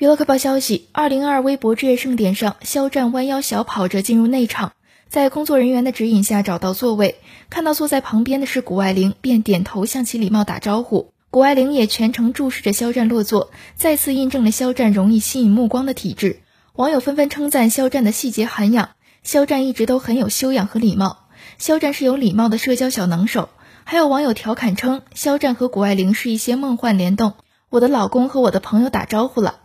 娱乐快报消息：二零二微博之夜盛典上，肖战弯腰小跑着进入内场，在工作人员的指引下找到座位，看到坐在旁边的是谷爱凌，便点头向其礼貌打招呼。谷爱凌也全程注视着肖战落座，再次印证了肖战容易吸引目光的体质。网友纷纷称赞肖战的细节涵养，肖战一直都很有修养和礼貌，肖战是有礼貌的社交小能手。还有网友调侃称，肖战和谷爱凌是一些梦幻联动。我的老公和我的朋友打招呼了。